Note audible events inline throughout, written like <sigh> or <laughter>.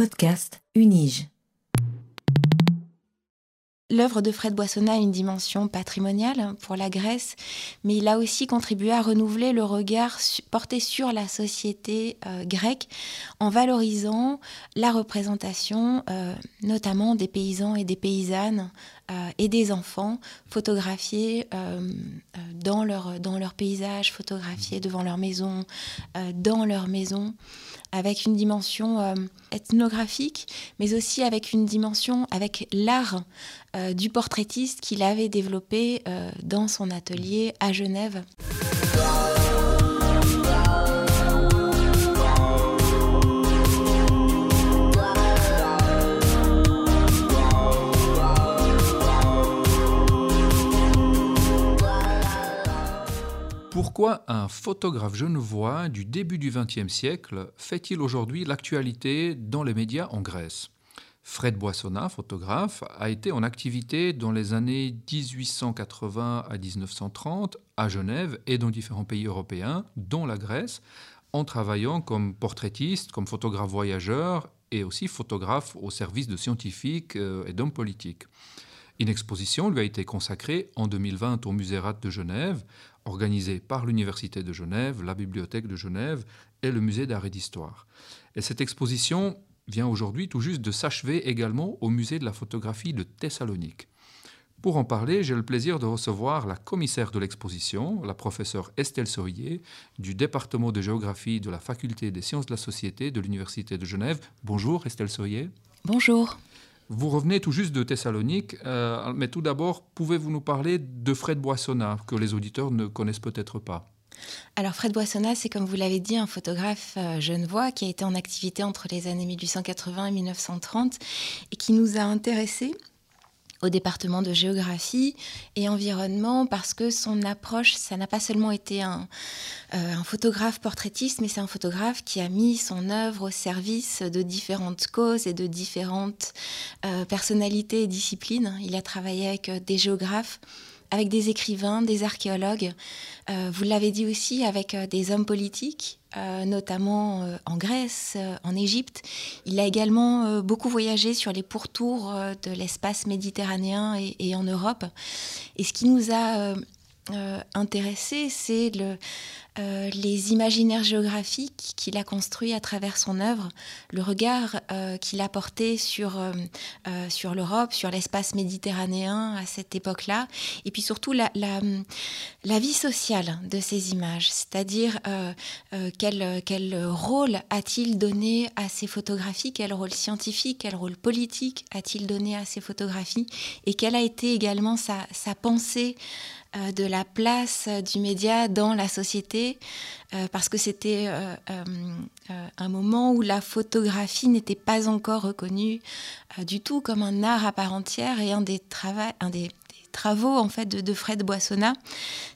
Podcast Unige. L'œuvre de Fred Boissonnat a une dimension patrimoniale pour la Grèce, mais il a aussi contribué à renouveler le regard porté sur la société euh, grecque en valorisant la représentation euh, notamment des paysans et des paysannes euh, et des enfants photographiés dans, leur, dans leur paysage, photographiés devant leur maison, dans leur maison avec une dimension euh, ethnographique, mais aussi avec une dimension, avec l'art euh, du portraitiste qu'il avait développé euh, dans son atelier à Genève. Pourquoi un photographe genevois du début du XXe siècle fait-il aujourd'hui l'actualité dans les médias en Grèce? Fred Boissonnat, photographe, a été en activité dans les années 1880 à 1930 à Genève et dans différents pays européens, dont la Grèce, en travaillant comme portraitiste, comme photographe voyageur et aussi photographe au service de scientifiques euh, et d'hommes politiques. Une exposition lui a été consacrée en 2020 au Musée Rat de Genève, organisée par l'Université de Genève, la Bibliothèque de Genève et le Musée d'art et d'histoire. Et cette exposition vient aujourd'hui tout juste de s'achever également au Musée de la photographie de Thessalonique. Pour en parler, j'ai le plaisir de recevoir la commissaire de l'exposition, la professeure Estelle Soyer, du département de géographie de la Faculté des sciences de la société de l'Université de Genève. Bonjour Estelle Soyer. Bonjour. Vous revenez tout juste de Thessalonique, euh, mais tout d'abord, pouvez-vous nous parler de Fred Boissonnat, que les auditeurs ne connaissent peut-être pas? Alors Fred Boissonnat, c'est comme vous l'avez dit, un photographe euh, genevois qui a été en activité entre les années 1880 et 1930 et qui nous a intéressés au département de géographie et environnement parce que son approche, ça n'a pas seulement été un, euh, un photographe portraitiste, mais c'est un photographe qui a mis son œuvre au service de différentes causes et de différentes euh, personnalités et disciplines. Il a travaillé avec euh, des géographes avec des écrivains, des archéologues, vous l'avez dit aussi avec des hommes politiques, euh, notamment euh, en Grèce, euh, en Égypte. Il a également beaucoup voyagé sur les pourtours de l'espace méditerranéen et, en Europe. Et ce qui nous a intéressé, c'est le, euh, les imaginaires géographiques qu'il a construits à travers son œuvre, le regard euh, qu'il a porté sur, euh, sur l'Europe, sur l'espace méditerranéen à cette époque-là, et puis surtout la, la, vie sociale de ces images, c'est-à-dire quel, quel rôle a-t-il donné à ces photographies, quel rôle scientifique, quel rôle politique a-t-il donné à ces photographies, et quelle a été également sa, sa pensée euh, de la place du média dans la société, euh, parce que c'était euh, un moment où la photographie n'était pas encore reconnue du tout comme un art à part entière et un des, un des, travaux en fait de, Fred Boissonnat,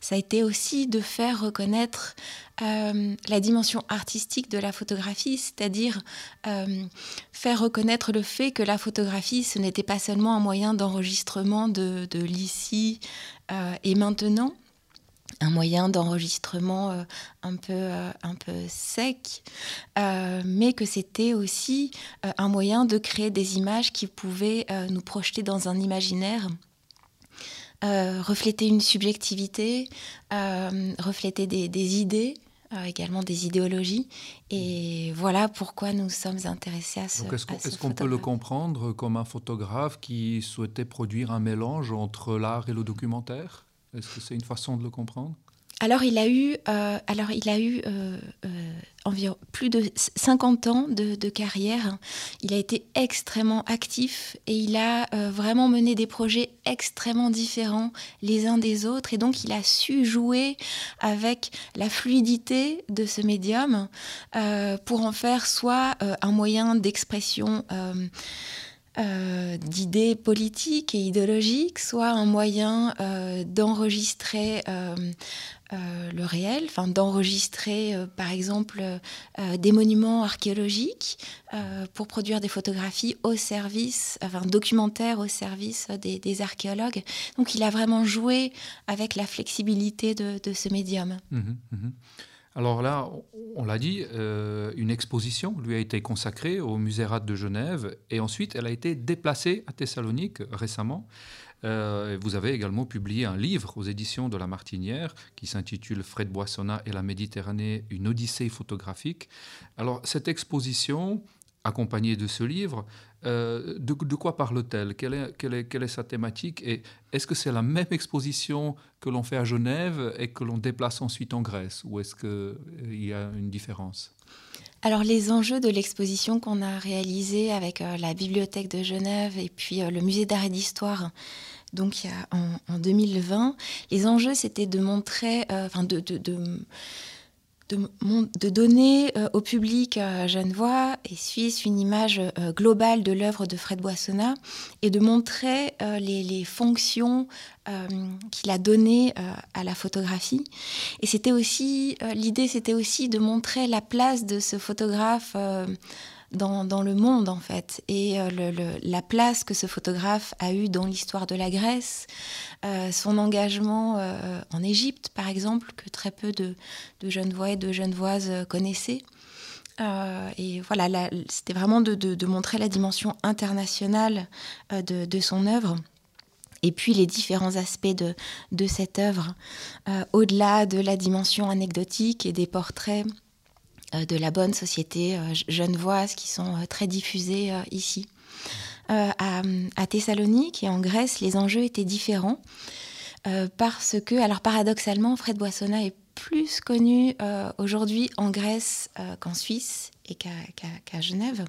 ça a été aussi de faire reconnaître euh, la dimension artistique de la photographie, c'est-à-dire euh, faire reconnaître le fait que la photographie, ce n'était pas seulement un moyen d'enregistrement de, l'ici euh, et maintenant, un moyen d'enregistrement un, peu, un peu sec, mais que c'était aussi un moyen de créer des images qui pouvaient nous projeter dans un imaginaire euh, refléter une subjectivité, euh, refléter des, idées, euh, également des idéologies. Et voilà pourquoi nous sommes intéressés à ce. Est-ce qu'on peut le comprendre comme un photographe qui souhaitait produire un mélange entre l'art et le documentaire? Est-ce que c'est une façon de le comprendre? Alors il a eu, euh, alors il a eu euh, euh, environ plus de 50 ans de, carrière. Il a été extrêmement actif et il a vraiment mené des projets extrêmement différents les uns des autres. Et donc il a su jouer avec la fluidité de ce médium pour en faire soit un moyen d'expression. D'idées politiques et idéologiques, soit un moyen d'enregistrer euh, le réel, enfin d'enregistrer euh, par exemple euh, des monuments archéologiques pour produire des photographies au service, enfin documentaires au service des, archéologues. Donc il a vraiment joué avec la flexibilité de, ce médium. Mmh, mmh. Alors là, on l'a dit, euh, une exposition lui a été consacrée au Musée Rat de Genève et ensuite elle a été déplacée à Thessalonique récemment. Euh, vous avez également publié un livre aux éditions de La Martinière qui s'intitule Fred Boissonnat et la Méditerranée, une odyssée photographique. Alors cette exposition, accompagnée de ce livre, euh, de, quoi parle-t-elle quelle est, sa thématique? Et est-ce que c'est la même exposition que l'on fait à Genève et que l'on déplace ensuite en Grèce? Ou est-ce qu'il euh, y a une différence? Alors les enjeux de l'exposition qu'on a réalisée avec la Bibliothèque de Genève et puis le Musée d'art et d'histoire donc en, 2020, les enjeux, c'était de montrer, euh, enfin de, de, donner euh, au public euh, genevois et suisse une image globale de l'œuvre de Fred Boissonnat et de montrer les, fonctions qu'il a données à la photographie. Et c'était aussi, l'idée c'était aussi de montrer la place de ce photographe dans, le monde en fait et euh, la place que ce photographe a eue dans l'histoire de la Grèce, euh, son engagement euh, en Égypte par exemple que très peu de, de Genevois et de Genevoises connaissaient. et voilà, c'était vraiment de, montrer la dimension internationale de, son œuvre et puis les différents aspects de, cette œuvre, au-delà de la dimension anecdotique et des portraits de la bonne société euh, genevoise qui sont euh, très diffusées ici. À, Thessalonique et en Grèce, les enjeux étaient différents parce que, alors paradoxalement, Fred Boissonnat est plus connu aujourd'hui en Grèce qu'en Suisse et qu'à Genève.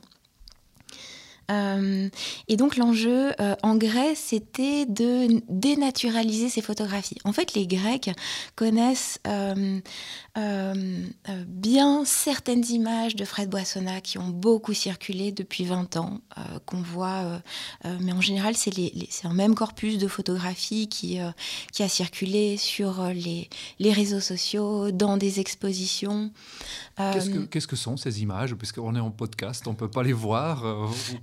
Euh, et donc l'enjeu euh, en Grèce, c'était de dénaturaliser ces photographies. En fait, les Grecs connaissent euh, bien certaines images de Fred Boissonnat qui ont beaucoup circulé depuis 20 ans, qu'on voit, mais en général, c'est un même corpus de photographies qui, qui a circulé sur les, les réseaux sociaux, dans des expositions. Qu'est-ce que, qu'est-ce que sont ces images? Puisqu'on est en podcast, on ne peut pas les voir.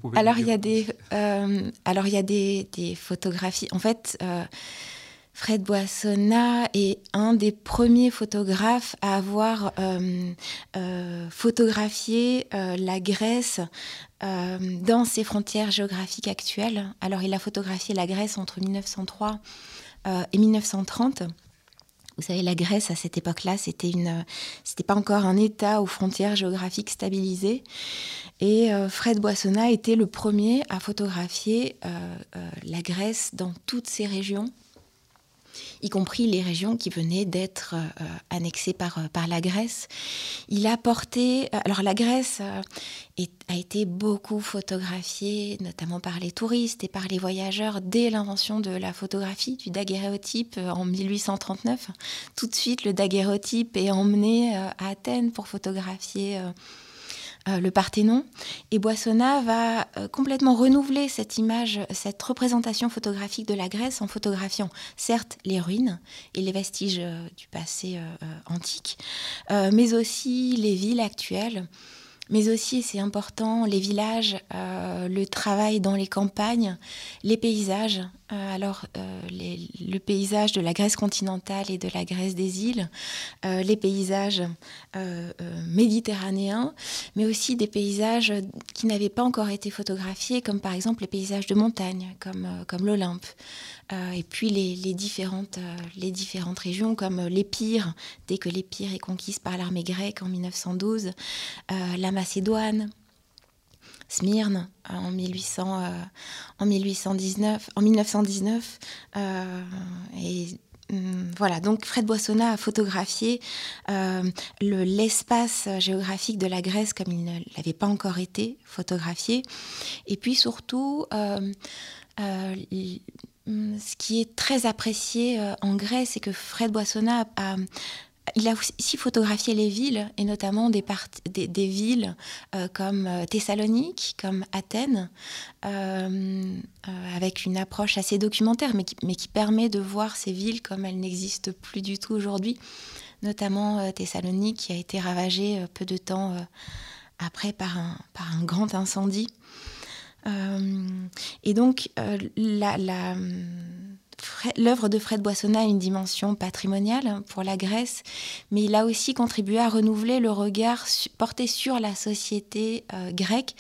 Vous alors, il y a des, euh, alors, il y a des, photographies. En fait, euh, Fred Boissonnat est un des premiers photographes à avoir euh, photographié la Grèce dans ses frontières géographiques actuelles. Alors, il a photographié la Grèce entre 1903 et 1930. Vous savez, la Grèce à cette époque-là, c'était une, c'était pas encore un État aux frontières géographiques stabilisées. Et euh, Fred Boissonnat était le premier à photographier euh, euh, la Grèce dans toutes ses régions y compris les régions qui venaient d'être euh, annexées par, euh, par la Grèce. Il a porté. Euh, alors, la Grèce a été beaucoup photographiée, notamment par les touristes et par les voyageurs, dès l'invention de la photographie, du daguerréotype en 1839. Tout de suite, le daguerréotype est emmené à Athènes pour photographier euh, le Parthénon. Et Boissonnat va euh, complètement renouveler cette image, cette représentation photographique de la Grèce en photographiant certes les ruines et les vestiges euh, du passé antique, mais aussi les villes actuelles mais aussi, c'est important, les villages, le travail dans les campagnes, les paysages. Euh, alors, euh, le paysage de la Grèce continentale et de la Grèce des îles, les paysages méditerranéens, mais aussi des paysages qui n'avaient pas encore été photographiés, comme par exemple les paysages de montagne, comme, comme l'Olympe. et puis les, différentes, les différentes régions, comme l'Épire, dès que l'Épire est conquise par l'armée grecque en 1912, la Macédoine, Smyrne euh, en, 1800, euh, en, 1819, en 1919. Euh, et hum, voilà, donc Fred Boissonnat a photographié l'espace géographique de la Grèce comme il ne l'avait pas encore été photographié. Et puis surtout, hum, ce qui est très apprécié en Grèce, c'est que Fred Boissonnat a il a aussi photographié les villes, et notamment des, villes euh, comme euh, Thessalonique, comme Athènes, euh, avec une approche assez documentaire, mais qui, permet de voir ces villes comme elles n'existent plus du tout aujourd'hui, notamment Thessalonique qui a été ravagée peu de temps après par un, grand incendie. et donc, la l'œuvre de Fred Boissonnat a une dimension patrimoniale pour la Grèce, mais il a aussi contribué à renouveler le regard porté sur la société euh, grecque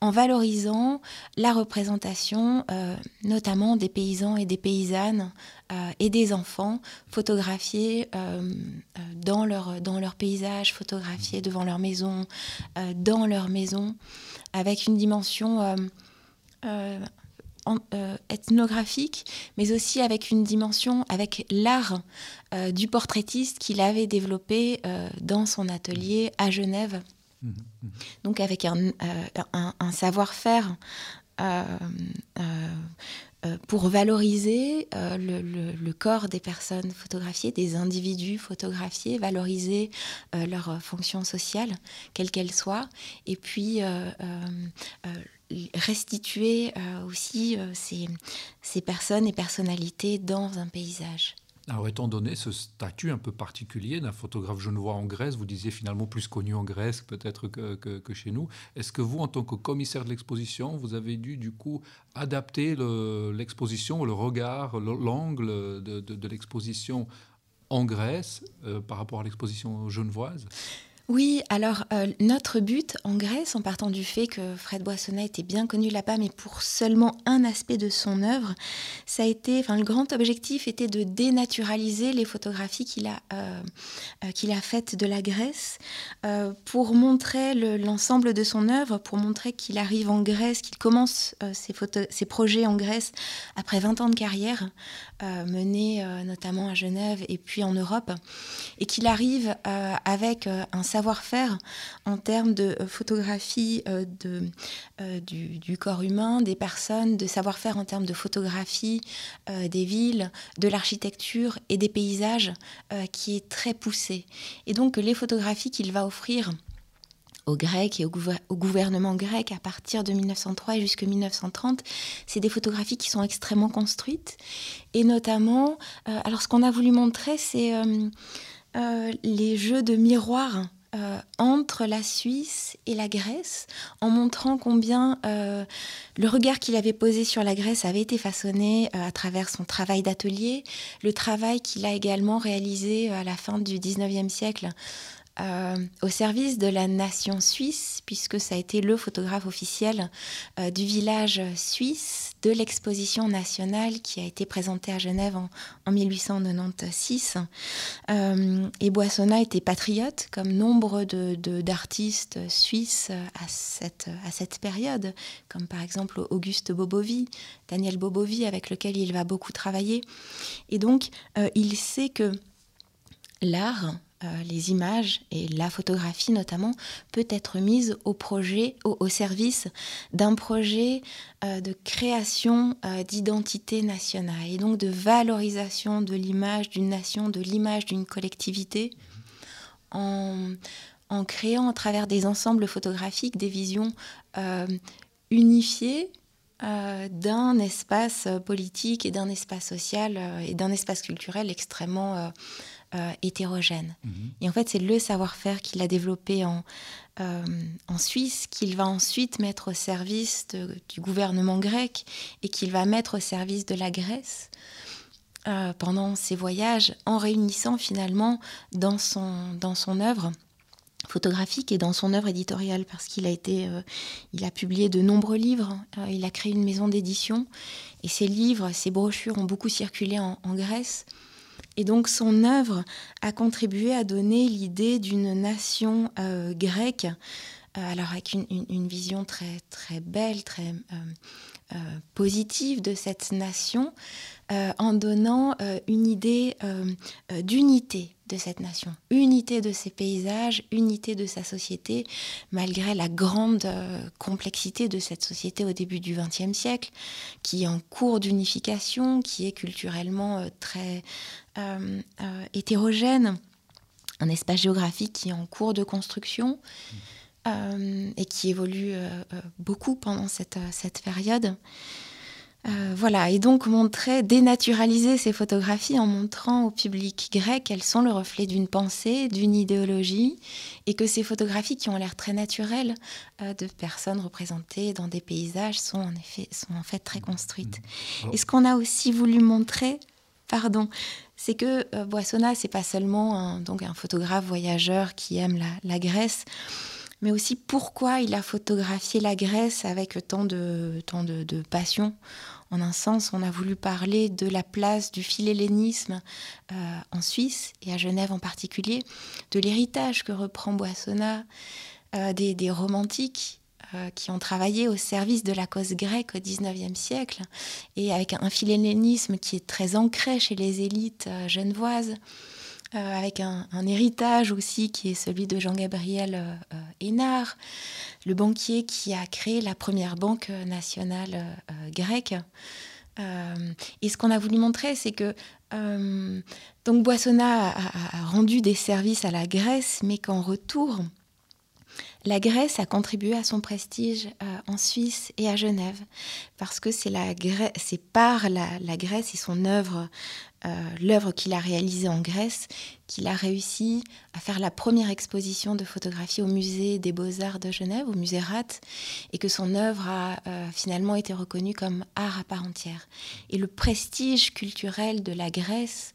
en valorisant la représentation euh, notamment des paysans et des paysannes euh, et des enfants photographiés dans, leur, dans leur paysage, photographiés devant leur maison, dans leur maison, avec une dimension euh, ethnographique, mais aussi avec une dimension, avec l'art euh, du portraitiste qu'il avait développé euh, dans son atelier à Genève. Mmh, mmh. Donc avec un, un savoir-faire pour valoriser le, le, corps des personnes photographiées, des individus photographiés, valoriser leur fonction sociale, quelle qu'elle soit, et puis restituer euh, aussi euh, ces, personnes et personnalités dans un paysage. Alors, étant donné ce statut un peu particulier d'un photographe genevois en Grèce, vous disiez finalement plus connu en Grèce peut-être que, chez nous, est-ce que vous, en tant que commissaire de l'exposition, vous avez dû du coup adapter l'exposition, le, regard, l'angle de, l'exposition en Grèce euh, par rapport à l'exposition genevoise? Oui, alors euh, notre but en Grèce, en partant du fait que Fred Boissonnat était bien connu là-bas, mais pour seulement un aspect de son œuvre, ça a été, le grand objectif était de dénaturaliser les photographies qu'il a, euh, euh, faites de la Grèce, pour montrer l'ensemble de son œuvre, pour montrer qu'il arrive en Grèce, qu'il commence ses, ses, projets en Grèce après 20 ans de carrière, menée notamment à Genève et puis en Europe, et qu'il arrive avec un savoir-faire en termes de euh, photographie euh, de, euh, du, corps humain, des personnes, de savoir-faire en termes de photographie des villes, de l'architecture et des paysages qui est très poussé. Et donc les photographies qu'il va offrir aux Grecs et au, gouvernement grec à partir de 1903 et jusqu'à 1930, c'est des photographies qui sont extrêmement construites. Et notamment, alors ce qu'on a voulu montrer, c'est les jeux de miroirs euh, entre la Suisse et la Grèce, en montrant combien euh, le regard qu'il avait posé sur la Grèce avait été façonné euh, à travers son travail d'atelier, le travail qu'il a également réalisé à la fin du 19e siècle euh, au service de la nation suisse, puisque ça a été le photographe officiel euh, du village suisse de l'exposition nationale qui a été présentée à Genève en, 1896. Euh, et Boissonnat était patriote, comme nombre d'artistes de, suisses à cette, à cette période, comme par exemple Auguste Bobovi, Daniel Bobovi, avec lequel il va beaucoup travailler. Et donc, il sait que l'art, euh, les images et la photographie notamment peut être mise au service d'un projet euh, de création euh, d'identité nationale et donc de valorisation de l'image d'une nation, de l'image d'une collectivité, en, en, créant à travers des ensembles photographiques des visions unifiées d'un espace politique et d'un espace social et d'un espace culturel extrêmement euh, hétérogène. Mhm. Et en fait, c'est le savoir-faire qu'il a développé en, euh, en Suisse, qu'il va ensuite mettre au service du gouvernement grec et qu'il va mettre au service de la Grèce. Euh, pendant ses voyages, en réunissant finalement dans son, dans son œuvre photographique et dans son œuvre éditoriale parce qu'il a été il a publié de nombreux livres il a créé une maison d'édition et ses livres ses brochures ont beaucoup circulé en Grèce et donc son œuvre a contribué à donner l'idée d'une nation euh, grecque, euh, alors avec une, vision très, très belle, très euh, positive de cette nation, en donnant une idée d'unité de cette nation, unité de ses paysages, unité de sa société, malgré la grande euh, complexité de cette société au début du XXe siècle, qui est en cours d'unification, qui est culturellement euh, très euh, hétérogène, un espace géographique qui est en cours de construction. et qui évolue beaucoup pendant cette, cette période. Euh, voilà, et donc montrer, dénaturaliser ces photographies en montrant au public grec qu'elles sont le reflet d'une pensée, d'une idéologie, et que ces photographies qui ont l'air très naturelles euh, de personnes représentées dans des paysages sont en effet, sont en fait très construites. Mmh. Et ce qu'on a aussi voulu montrer, pardon, c'est que euh, Boissonna, c'est pas seulement un, donc un photographe voyageur qui aime la Grèce mais aussi pourquoi il a photographié la Grèce avec tant de, tant de, passion. En un sens, on a voulu parler de la place du philhellénisme euh, en Suisse et à Genève en particulier, de l'héritage que reprend Boissonna, euh, des, romantiques euh, qui ont travaillé au service de la cause grecque au XIXe siècle, et avec un philhellénisme qui est très ancré chez les élites genevoises. Euh, avec un, héritage aussi qui est celui de Jean-Gabriel Hénard, le banquier qui a créé la première banque nationale grecque. et ce qu'on a voulu montrer, c'est que donc Boissonna a, rendu des services à la Grèce, mais qu'en retour, la Grèce a contribué à son prestige en Suisse et à Genève, parce que c'est par la, Grèce et son œuvre euh, l'œuvre qu'il a réalisée en Grèce, qu'il a réussi à faire la première exposition de photographie au musée des beaux-arts de Genève, au musée Rat, et que son œuvre a euh, finalement été reconnue comme art à part entière. Et le prestige culturel de la Grèce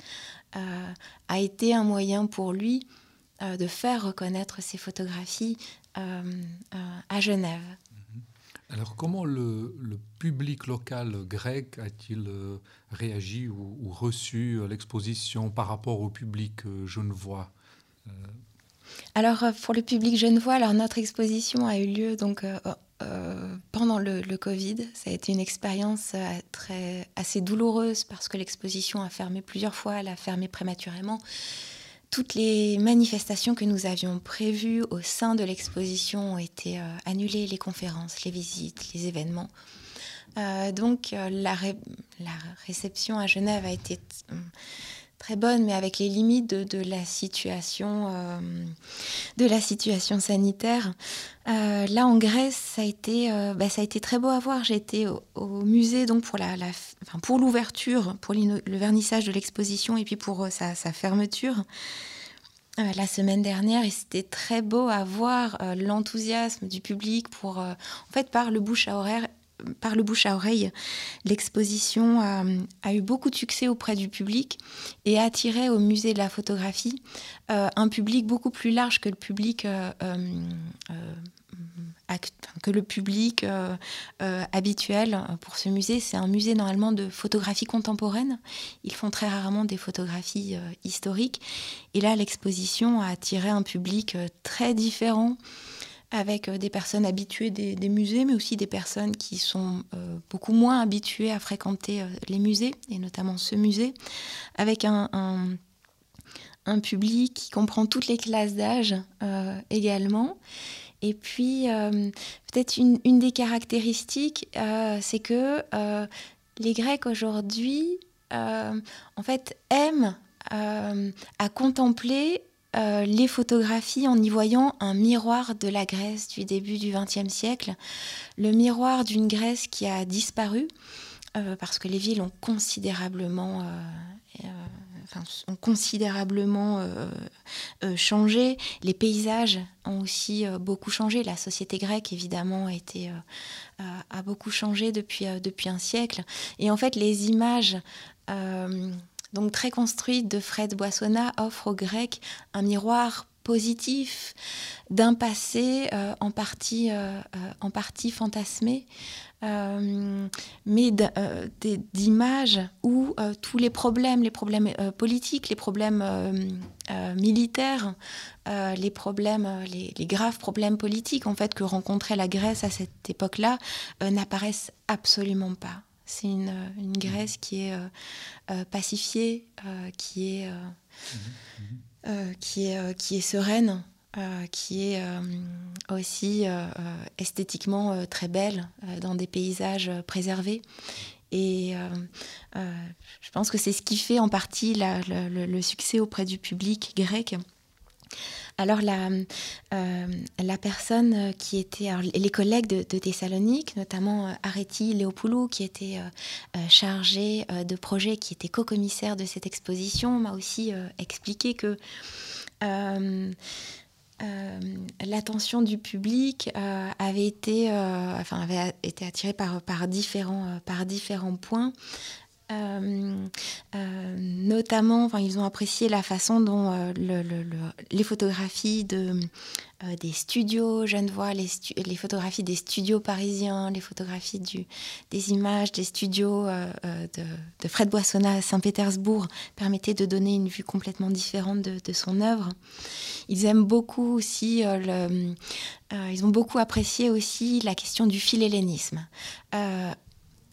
euh, a été un moyen pour lui de faire reconnaître ses photographies à Genève. Alors comment le, public local grec a-t-il euh, réagi ou, reçu euh, l'exposition par rapport au public euh, genevois Alors pour le public genevois, alors notre exposition a eu lieu donc pendant le, Covid. Ça a été une expérience très assez douloureuse parce que l'exposition a fermé plusieurs fois, elle a fermé prématurément toutes les manifestations que nous avions prévues au sein de l'exposition ont été euh, annulées, les conférences, les visites, les événements. Euh, donc euh, la, réception à Genève a été très bonne, mais avec les limites de, la situation, de la situation sanitaire. là en Grèce, ça a été, bah, ça a été très beau à voir. J'ai été au, musée donc pour la, pour l'ouverture, pour le vernissage de l'exposition et puis pour sa fermeture. Euh, la semaine dernière et c'était très beau à voir euh, l'enthousiasme du public pour, euh, en fait, par le bouche à oreille, par le bouche à oreille, l'exposition a, eu beaucoup de succès auprès du public et a attiré au musée de la photographie un public beaucoup plus large que le public que le public euh, euh, habituel pour ce musée. C'est un musée normalement de photographie contemporaine. Ils font très rarement des photographies euh, historiques. Et là, l'exposition a attiré un public très différent avec des personnes habituées des, musées, mais aussi des personnes qui sont beaucoup moins habituées à fréquenter les musées, et notamment ce musée, avec un, public qui comprend toutes les classes d'âge également. Et puis, euh, peut-être une, des caractéristiques, euh, c'est que euh, les Grecs aujourd'hui, en fait, aiment à contempler les photographies en y voyant un miroir de la Grèce du début du XXe siècle, le miroir d'une Grèce qui a disparu parce que les villes ont considérablement ont considérablement euh, euh, changé. Les paysages ont aussi euh, beaucoup changé. La société grecque, évidemment, a, a beaucoup changé depuis, depuis un siècle. Et en fait, les images donc très construites de Fred Boissonna offrent aux Grecs un miroir positif d'un passé en, partie, en partie fantasmé. Euh, mais euh, d'images où euh, tous les problèmes, les problèmes politiques, les problèmes militaires, les problèmes, les, graves problèmes politiques en fait que rencontrait la Grèce à cette époque-là n'apparaissent absolument pas. C'est une, Grèce qui est pacifiée, qui est, mmh qui est, qui est sereine. Euh, qui est euh, aussi euh, esthétiquement très belle dans des paysages préservés. Et je pense que c'est ce qui fait en partie le, succès auprès du public grec. Alors la, la personne qui était, les collègues de, Thessalonique, notamment Areti Léopoulou, qui était chargé de projet, qui était co-commissaire de cette exposition, m'a aussi expliqué que euh, l'attention du public euh, avait été, euh, enfin, avait été attirée par, par, différents, par différents points. Notamment, enfin, ils ont apprécié la façon dont le, les photographies de, euh, des studios Genevois, les, les, photographies des studios parisiens, les photographies des images des studios euh, euh, de, Fred Boissonnat à Saint-Pétersbourg permettaient de donner une vue complètement différente de, son œuvre. Ils aiment beaucoup aussi, ils ont beaucoup apprécié aussi la question du philhellénisme,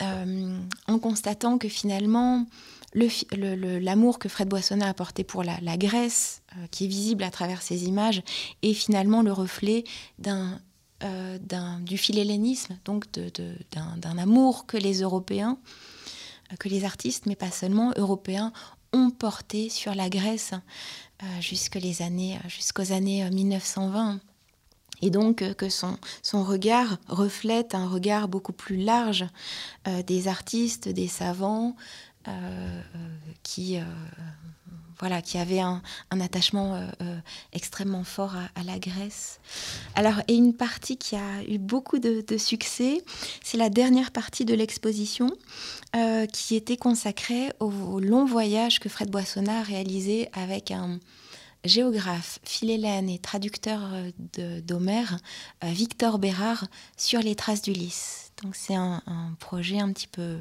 en constatant que finalement, l'amour que Fred Boissonnat a porté pour la, Grèce, euh, qui est visible à travers ces images, est finalement le reflet euh, du philhellénisme, donc d'un, amour que les Européens, euh, que les artistes, mais pas seulement européens, ont porté sur la Grèce jusqu'aux années 1920. Et donc que son, regard reflète un regard beaucoup plus large des artistes, des savants, euh, qui, euh, voilà, qui avait un, attachement euh, extrêmement fort à, la Grèce. Alors, et une partie qui a eu beaucoup de, succès, c'est la dernière partie de l'exposition qui était consacrée au, long voyage que Fred Boissonnat a réalisé avec un géographe, philélène et traducteur d'Homère, Victor Bérard, sur les traces d'Ulysse. Donc c'est un, projet un petit peu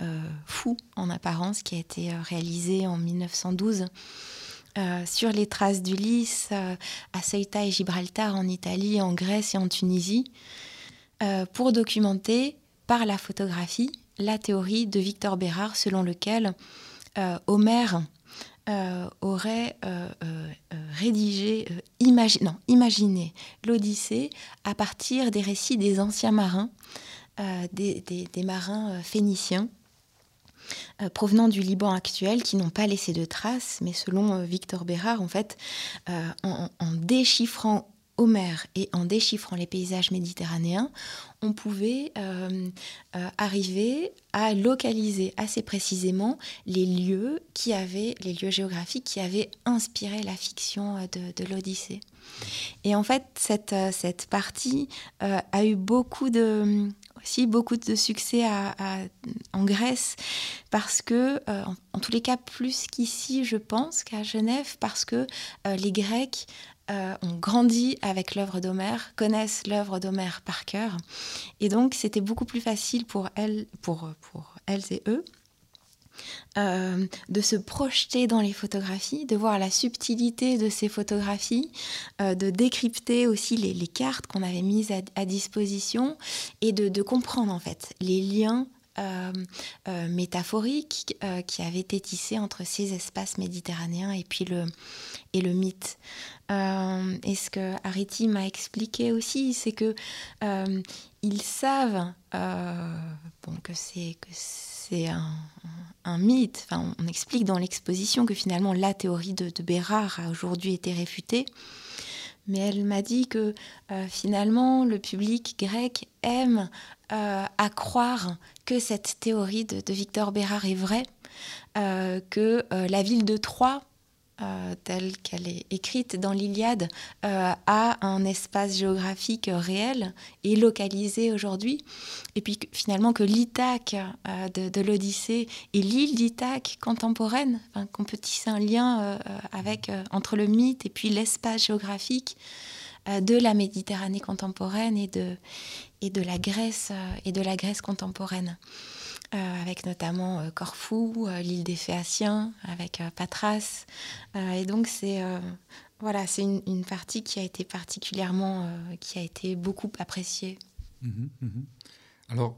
euh, fou en apparence qui a été euh, réalisé en 1912 euh, sur les traces d'Ulysse à Ceuta et Gibraltar en Italie, en Grèce et en Tunisie pour documenter par la photographie la théorie de Victor Bérard selon lequel Homère aurait rédigé, non, imaginé l'Odyssée à partir des récits des anciens marins, des, marins phéniciens euh, provenant du Liban actuel qui n'ont pas laissé de traces, mais selon euh, Victor Bérard, en fait, euh, en, déchiffrant Homère et en déchiffrant les paysages méditerranéens, on pouvait arriver à localiser assez précisément les lieux qui avaient, les lieux géographiques qui avaient inspiré la fiction de, l'Odyssée. Et en fait, cette, cette partie a eu beaucoup de, aussi beaucoup de succès en Grèce parce que, euh, en, tous les cas, plus qu'ici, je pense, qu'à Genève, parce que euh, les Grecs euh, ont grandi avec l'œuvre d'Homère, connaissent l'œuvre d'Homère par cœur, et donc c'était beaucoup plus facile pour elles, pour, elles et eux euh, de se projeter dans les photographies, de voir la subtilité de ces photographies, euh, de décrypter aussi les, cartes qu'on avait mises à, disposition et de, comprendre en fait les liens euh, métaphoriques qui avaient été tissés entre ces espaces méditerranéens et puis le, et le mythe. Et ce que Ariti m'a expliqué aussi, c'est que ils savent bon, que c'est un, mythe. Enfin, on explique dans l'exposition que finalement la théorie de, Bérard a aujourd'hui été réfutée. Mais elle m'a dit que euh, finalement le public grec aime euh, à croire que cette théorie de, Victor Bérard est vraie, euh, que la ville de Troie euh, telle qu'elle est écrite dans l'Iliade euh, a un espace géographique réel et localisé aujourd'hui. Et puis finalement que l'Ithaque euh, de, l'Odyssée est l'île d'Ithaque contemporaine, qu'on peut tisser un lien avec, entre le mythe et puis l'espace géographique de la Méditerranée contemporaine et de, et de la Grèce et de la Grèce contemporaine. Euh, avec notamment euh, Corfou, euh, l'île des Phéaciens, avec Patras. et donc c'est voilà, une, partie qui a été particulièrement, qui a été beaucoup appréciée. Mhm, mhm. Alors,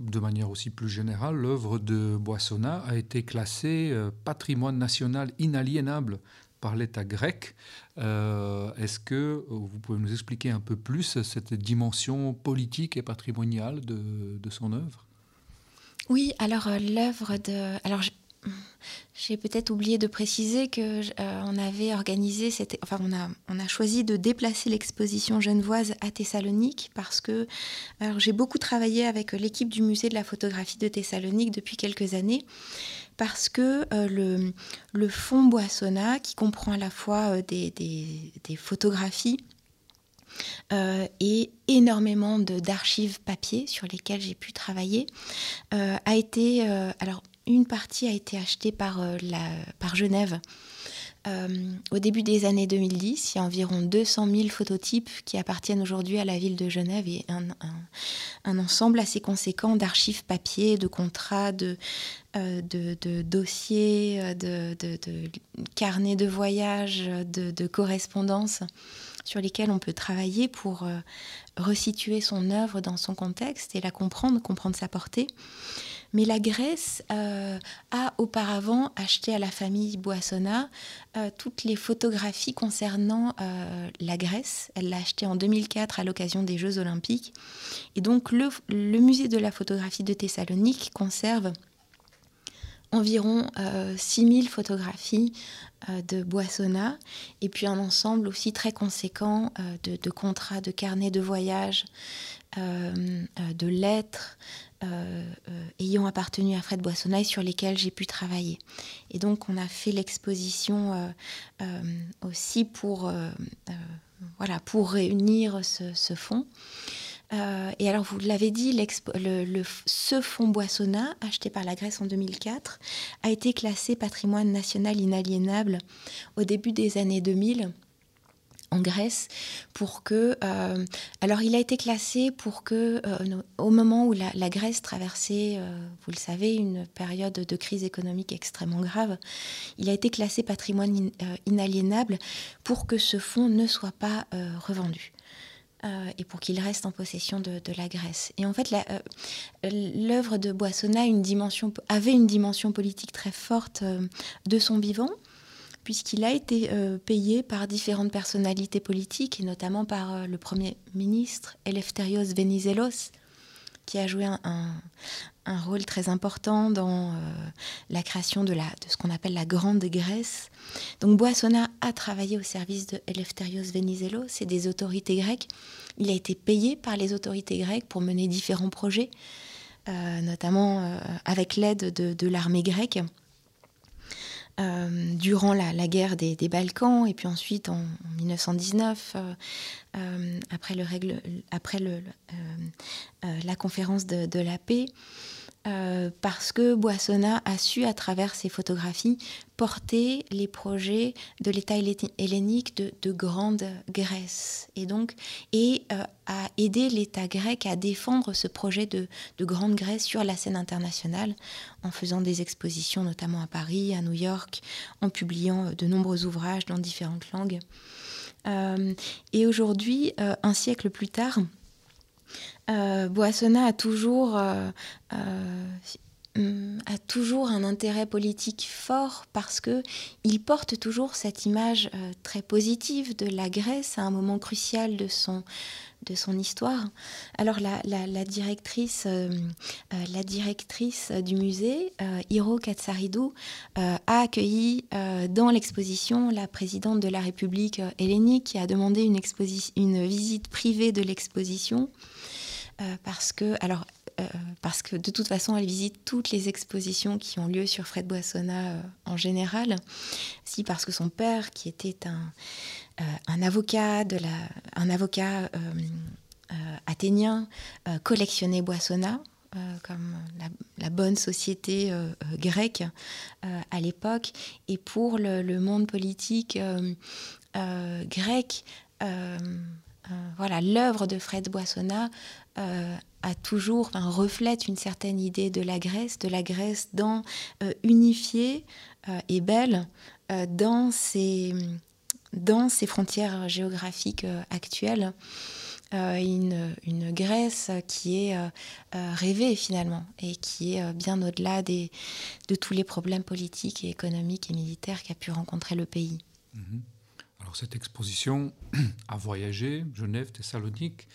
de manière aussi plus générale, l'œuvre de Boissonnat a été classée patrimoine national inaliénable par l'État grec. Est-ce que vous pouvez nous expliquer un peu plus cette dimension politique et patrimoniale de son œuvre? Oui, alors euh, l'œuvre de. Alors, j'ai peut-être oublié de préciser que euh, on avait organisé, cette, enfin on a, choisi de déplacer l'exposition genevoise à Thessalonique parce que alors j'ai beaucoup travaillé avec l'équipe du musée de la photographie de Thessalonique depuis quelques années parce que euh, le, le fonds Boissonna, qui comprend à la fois euh, des, photographies et énormément d'archives papier sur lesquelles j'ai pu travailler, a été alors une partie a été achetée par, euh, la, par Genève. Euh, au début des années 2010, il y a environ 200 000 phototypes qui appartiennent aujourd'hui à la ville de Genève et un, un, ensemble assez conséquent d'archives papier, de contrats, de, euh, de, dossiers, de, de, carnets de voyage, de, correspondances sur lesquels on peut travailler pour resituer son œuvre dans son contexte et la comprendre, comprendre sa portée. Mais la Grèce euh, a auparavant acheté à la famille Boissonna euh, toutes les photographies concernant euh, la Grèce. Elle l'a acheté en 2004 à l'occasion des Jeux olympiques. Et donc le, musée de la photographie de Thessalonique conserve environ 6000 photographies de Boissonna et puis un ensemble aussi très conséquent de, de, contrats, de carnets de voyage, de lettres, euh, euh, ayant appartenu à Fred Boissonnaille sur lesquels j'ai pu travailler. Et donc on a fait l'exposition euh, aussi pour, voilà, pour réunir ce, ce fonds. Et alors, vous l'avez dit, ce fonds Boissonna, acheté par la Grèce en 2004, a été classé patrimoine national inaliénable au début des années 2000 en Grèce pour que. Euh, alors, il a été classé pour que, euh, au moment où la, Grèce traversait, euh, vous le savez, une période de crise économique extrêmement grave, il a été classé patrimoine inaliénable pour que ce fonds ne soit pas revendu. Et pour qu'il reste en possession de, la Grèce. Et en fait, l'œuvre de Boissonna une dimension, avait une dimension politique très forte de son vivant puisqu'il a été euh, payé par différentes personnalités politiques, et notamment par euh, le Premier ministre Eleftherios Venizelos, qui a joué un, rôle très important dans euh, la création de, ce qu'on appelle la Grande Grèce. Donc Boissonna a travaillé au service de Eleftherios Venizelos et des autorités grecques. Il a été payé par les autorités grecques pour mener différents projets, notamment avec l'aide de l'armée grecque. Euh, durant la, guerre des, Balkans et puis ensuite en, 1919, euh, euh, après, le règle, après le, la conférence de la paix. Euh, parce que Boissonna a su, à travers ses photographies, porter les projets de l'État hellénique de, Grande Grèce. Et donc, et euh, a aidé l'État grec à défendre ce projet de, Grande Grèce sur la scène internationale, en faisant des expositions, notamment à Paris, à New York, en publiant euh, de nombreux ouvrages dans différentes langues. et aujourd'hui, un siècle plus tard, euh, Boissonna a toujours, euh, euh, mm, a toujours un intérêt politique fort parce que il porte toujours cette image très positive de la Grèce à un moment crucial de son de son histoire. Alors la, la, directrice, la directrice du musée, Hiro Katsaridou, a accueilli dans l'exposition la présidente de la République hellénique qui a demandé une, une visite privée de l'exposition euh, parce que, alors, euh, parce que de toute façon, elle visite toutes les expositions qui ont lieu sur Fred Boissonna euh, en général. Si parce que son père, qui était un, avocat de la, un avocat athénien, collectionnait Boissonna. comme la, bonne société grecque à l'époque. Et pour le monde politique grec, voilà, l'œuvre de Fred Boissonna euh, a toujours, reflète une certaine idée de la Grèce, de la Grèce dans euh, unifiée euh, et belle dans ses frontières géographiques actuelles. Une, Grèce qui est rêvée finalement et qui est bien au-delà de tous les problèmes politiques et économiques et militaires qu'a pu rencontrer le pays. Mhm. Alors cette exposition <clears throat> a voyagé, Genève, Thessalonique,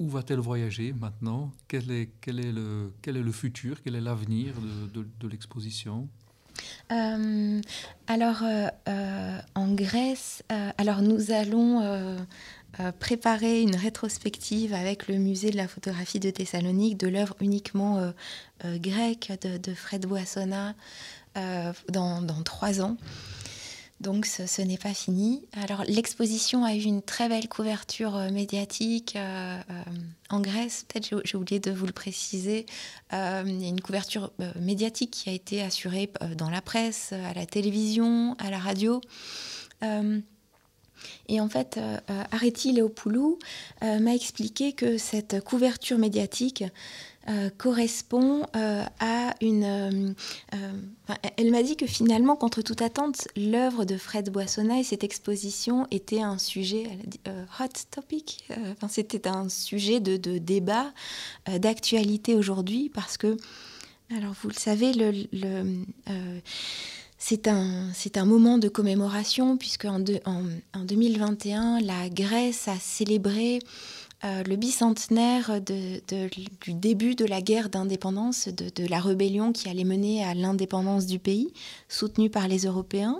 où va-t-elle voyager maintenant? Quel est, le, futur? Quel est l'avenir de, l'exposition? Alors, en Grèce, alors nous allons préparer une rétrospective avec le musée de la photographie de Thessalonique de l'œuvre uniquement grecque de, Fred Boissonna dans, trois ans. Donc ce, n'est pas fini. Alors l'exposition a eu une très belle couverture euh, médiatique euh, euh, en Grèce. Peut-être j'ai oublié de vous le préciser. il y a une couverture médiatique qui a été assurée dans la presse, à la télévision, à la radio. Et en fait, Areti Léopoulou m'a expliqué que cette couverture médiatique euh, correspond euh, à une... Euh, elle m'a dit que finalement, contre toute attente, l'œuvre de Fred Boissonnat et cette exposition était un sujet, hot topic, c'était un sujet de, débat, d'actualité aujourd'hui, parce que, alors vous le savez, c'est un, c'est un moment de commémoration puisque en, en, en 2021, la Grèce a célébré euh, le bicentenaire du début de la guerre d'indépendance, de, la rébellion qui allait mener à l'indépendance du pays, soutenue par les Européens.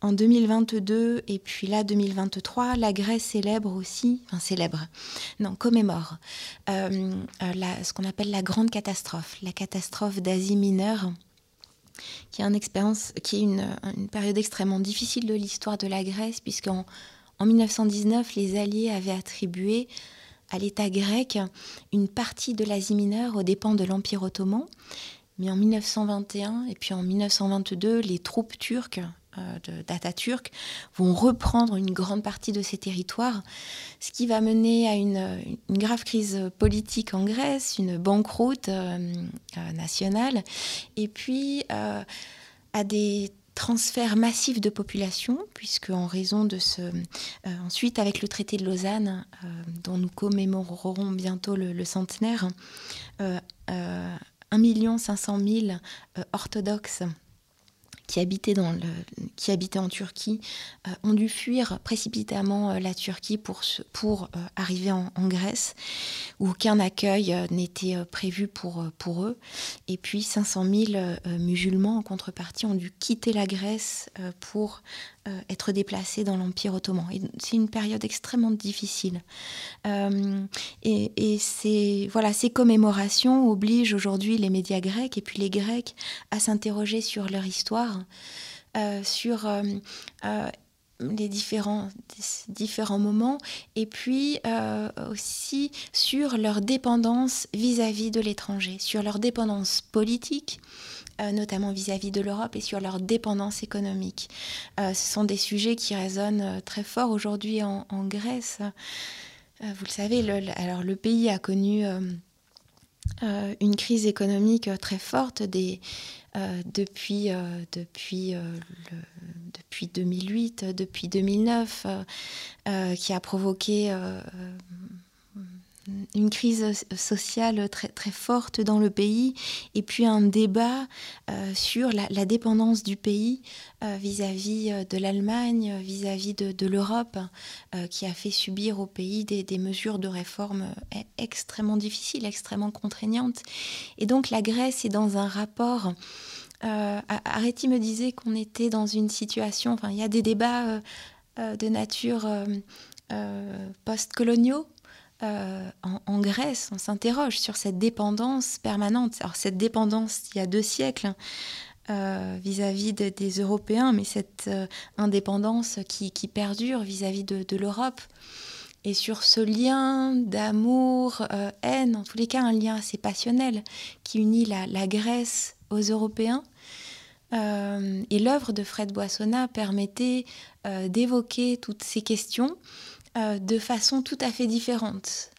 En 2022 et puis là 2023, la Grèce célèbre aussi, enfin célèbre, non, commémore euh, euh, ce qu'on appelle la grande catastrophe, la catastrophe d'Asie mineure qui est, une, une, période extrêmement difficile de l'histoire de la Grèce, puisqu'en en 1919, les Alliés avaient attribué à l'État grec une partie de l'Asie mineure aux dépens de l'Empire ottoman. Mais en 1921 et puis en 1922, les troupes turques euh, d'Atatürk vont reprendre une grande partie de ces territoires, ce qui va mener à une, grave crise politique en Grèce, une banqueroute euh, euh, nationale, et puis à des transfert massif de population, puisque en raison de ce... Euh, ensuite, avec le traité de Lausanne, euh, dont nous commémorerons bientôt le, centenaire, euh, 1 500 000 orthodoxes qui habitaient, en Turquie euh, ont dû fuir précipitamment euh, la Turquie pour, pour euh, arriver en, Grèce, où aucun accueil n'était prévu pour, pour eux. Et puis 500 000 musulmans en contrepartie ont dû quitter la Grèce pour être déplacés dans l'Empire ottoman. Et c'est une période extrêmement difficile. et, et ces, voilà, ces commémorations obligent aujourd'hui les médias grecs et puis les Grecs à s'interroger sur leur histoire euh, sur euh, euh, les différents, différents moments et puis aussi sur leur dépendance vis-à-vis de l'étranger, sur leur dépendance politique, notamment vis-à-vis de l'Europe et sur leur dépendance économique. ce sont des sujets qui résonnent très fort aujourd'hui en, Grèce. vous le savez, le, alors le pays a connu une crise économique très forte euh, depuis, euh, depuis, euh, depuis 2008, depuis 2009, qui a provoqué une crise sociale très, très forte dans le pays et puis un débat sur la, dépendance du pays vis-à-vis de l'Allemagne, vis-à-vis de, l'Europe, qui a fait subir au pays des, des, mesures de réforme extrêmement difficiles, extrêmement contraignantes. Et donc la Grèce est dans un rapport euh, Areti me disait qu'on était dans une situation, enfin il y a des débats euh, euh, de nature euh. En, Grèce, on s'interroge sur cette dépendance permanente. Alors cette dépendance il y a deux siècles vis-à-vis des Européens, mais cette indépendance qui, perdure vis-à-vis de, l'Europe. Et sur ce lien d'amour, haine, en tous les cas un lien assez passionnel qui unit la, la Grèce aux Européens, euh, et l'œuvre de Fred Boissonnat permettait euh, d'évoquer toutes ces questions euh, de façon tout à fait différente.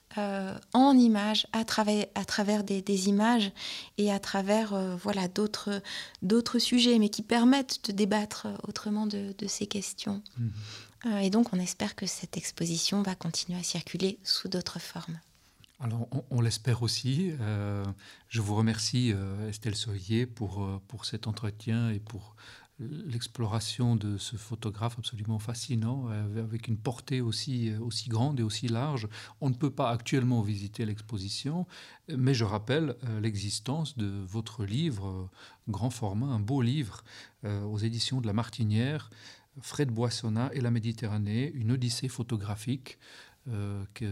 en images, à travers, à travers des, images et à travers voilà, d'autres, d'autres sujets, mais qui permettent de débattre autrement de, ces questions. Mhm. et donc on espère que cette exposition va continuer à circuler sous d'autres formes. Alors, on, l'espère aussi. Euh, je vous remercie, euh, Estelle Soyer, pour, euh, pour cet entretien et pour l'exploration de ce photographe absolument fascinant, euh, avec une portée aussi, euh, aussi grande et aussi large. On ne peut pas actuellement visiter l'exposition, mais je rappelle euh, l'existence de votre livre, grand format, un beau livre, aux éditions de La Martinière, Fred Boissonnat et la Méditerranée, une odyssée photographique. que,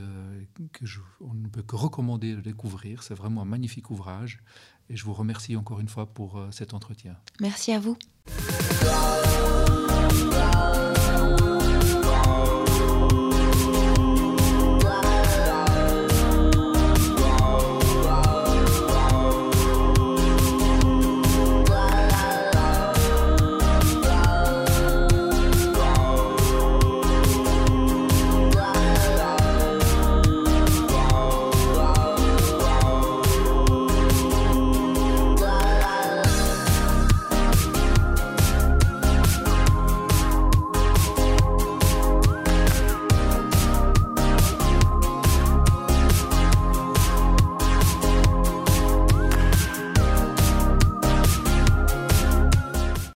que je, on ne peut que recommander de découvrir. C'est vraiment un magnifique ouvrage. Et je vous remercie encore une fois pour cet entretien. Merci à vous.